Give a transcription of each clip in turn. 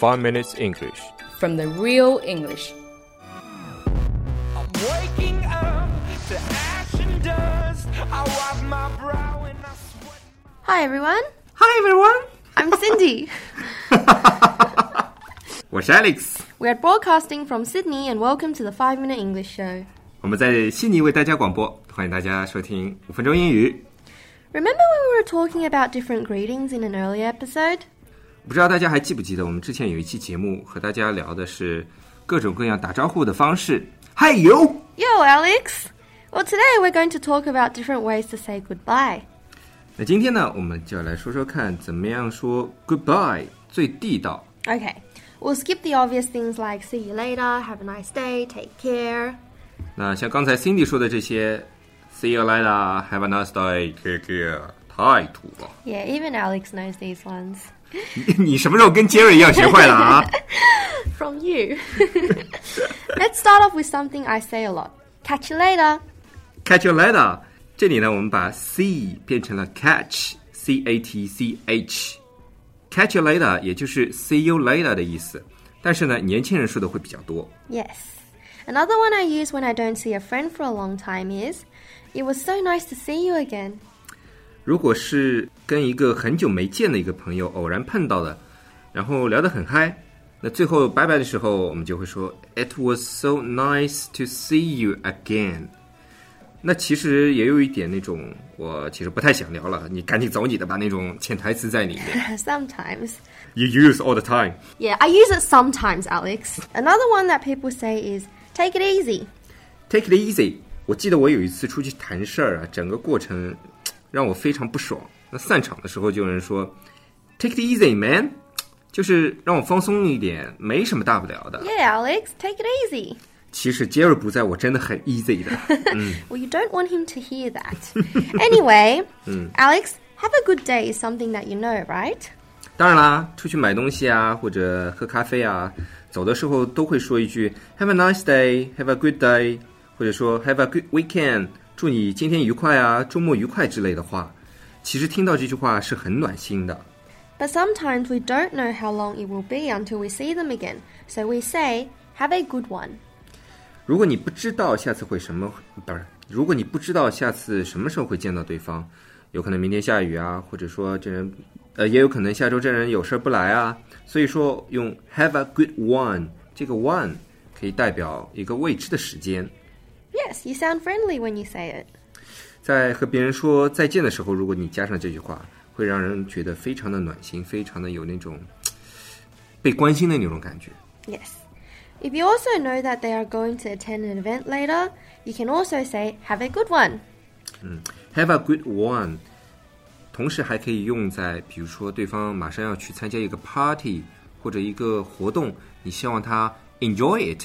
5 Minutes English. from the real English. I'm waking up to ash and dust. I wipe my brow and I sweat. Hi everyone, Hi everyone， I'm Cindy. 我是 Alex， we are broadcasting from Sydney and welcome to the 5 Minute English Show. 我们在悉尼为大家广播，欢迎大家收听五分钟英语。 Remember when we were talking about different greetings in an earlier episode? 不知道大家还记不记得，我们之前有一期节目和大家聊的是各种各样打招呼的方式。嗨哟， Yo, Alex! Well, today we're going to talk about different ways to say goodbye. 那今天呢，我们就要来说说看，怎么样说 goodbye 最地道。 Okay, we'll skip the obvious things like see you later, have a nice day, take care. 那像刚才 Cindy 说的这些，see you later，have a nice day，take care， 太土了。 Yeah, even Alex knows these ones. 你什么时候跟 Jerry 一样学坏了啊？ From you. Let's start off with something I say a lot. Catch you later. Catch you later。这里呢，我们把 see 变成了 catch，c a t c h。Catch you later，也就是 see you later 的意思。但是呢，年轻人说的会比较多。 Yes. Another one I use when I don't see a friend for a long time is, It was so nice to see you again. 如果是跟一个很久没见的一个朋友偶然碰到的，然后聊得很嗨，那最后拜拜的时候，我们就会说 It was so nice to see you again。那其实也有一点那种，我其实不太想聊了，你赶紧走你的吧，那种潜台词在里面。 sometimes. You use all the time。 Yeah, I use it sometimes, Alex. Another one that people say is, Take it easy. Take it easy。我记得我有一次出去谈事儿啊，整个过程 让我非常不爽。那散场的时候就有人说，Take it easy, man，就是让我放松一点，没什么大不了的。 Yeah, Alex, take it easy. 其实杰瑞不在我真的很 easy 的。 Well, you don't want him to hear that. anyway, Alex, have a good day is something that you know, right? 当然啦，出去买东西啊，或者喝咖啡啊，走的时候都会说一句 Have a nice day, have a good day，或者说 Have a good weekend， 祝你今天愉快啊，周末愉快之类的话。其实听到这句话是很暖心的。But sometimes we don't know how long it will be until we see them again. So we say, Have a good one. 如果你不知道下次会什么，不是，如果你不知道下次什么时候会见到对方，有可能明天下雨啊，或者说这人，呃，也有可能下周这人有事不来啊，所以说用 have a good one，这个 one 可以代表一个未知的时间。Yes, you sound friendly when you say it. 在和别人说再见的时候，如果你加上这句话，会让人觉得非常的暖心，非常的有那种被关心的那种感觉。 Yes. If you also know that they are going to attend an event later, you can also say, Have a good one. Have a good one，同时还可以用在比如说对方马上要去参加一个 party 或者一个活动，你希望他 enjoy it，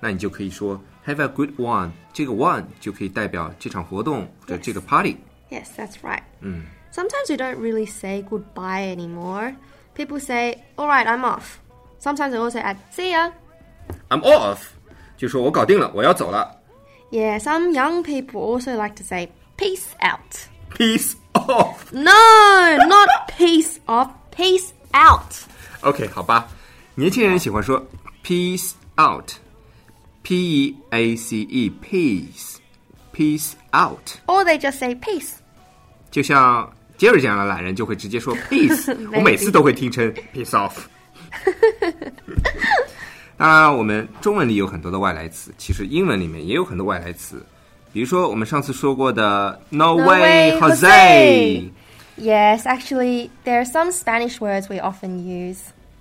那你就可以说 Have a good one。这个 one 就可以代表这场活动或者这个 party。 Yes, that's right. Sometimes we don't really say goodbye anymore. People say, Alright, I'm off. Sometimes they also add, See ya. I'm off，就说我搞定了，我要走了。 Yeah, some young people also like to say, Peace out. Peace off。 No, not peace off, peace out. OK，好吧，年轻人喜欢说 peace out，P E A C E，peace，peace out。 Or they just say peace. 就像杰瑞这样的懒人就会直接说 peace，我每次都会听成 peace off。当然，我们中文里有很多的外来词，其实英文里面也有很多外来词，比如说我们上次说过的 no No way way, Jose。 Jose Yes, actually, there are some Spanish words we often use,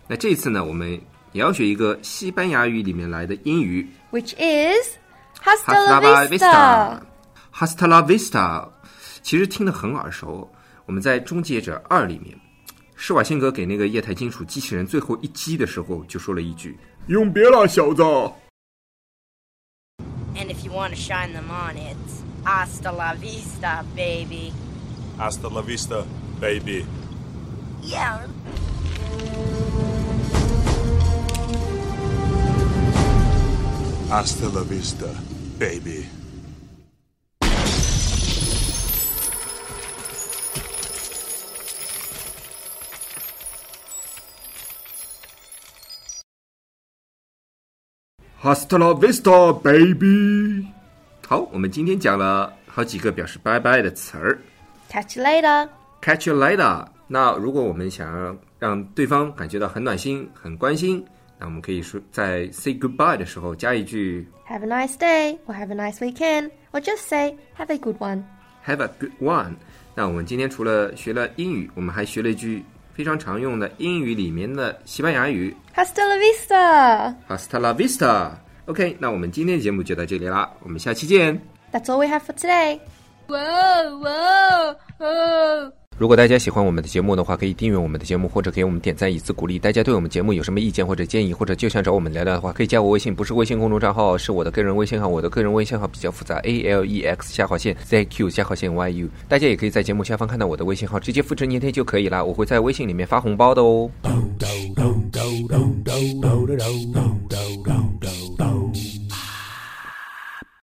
那这次呢，我们 也要学一个西班牙语里面来的英语 which is hasta la la vista. vista。Hasta la vista，其实听得很耳熟。我们在《终结者二》里面，施瓦辛格给那个液态金属机器人最后一击的时候，就说了一句：“永别了，小子。And if you want to shine them on, it's hasta la vista, baby. Hasta la vista, baby. Yeah. Hasta la vista, baby. Hasta la vista, baby。好，我们今天讲了好几个表示拜拜的词儿 Catch you later. ，catch you later。那如果我们想要让对方感觉到很暖心、很关心， 那我们可以说在 say goodbye 的时候加一句 Have a nice day, or have a nice weekend, or just say have a good one. Have a good one。那我们今天除了学了英语，我们还学了一句非常常用的英语里面的西班牙语 Hasta la vista. “Hasta la vista”。OK，那我们今天的节目就到这里啦，我们下期见。 That's all we have for today. Whoa, whoa, whoa. 如果大家喜欢我们的节目的话，可以订阅我们的节目，或者给我们点赞以资鼓励。大家对我们节目有什么意见或者建议，或者就想找我们聊聊的话，可以加我微信，不是微信公众账号，是我的个人微信号。我的个人微信号比较复杂，A L E X 下划线 Z Q 下划线 Y U。大家也可以在节目下方看到我的微信号，直接复制粘贴就可以啦。我会在微信里面发红包的哦。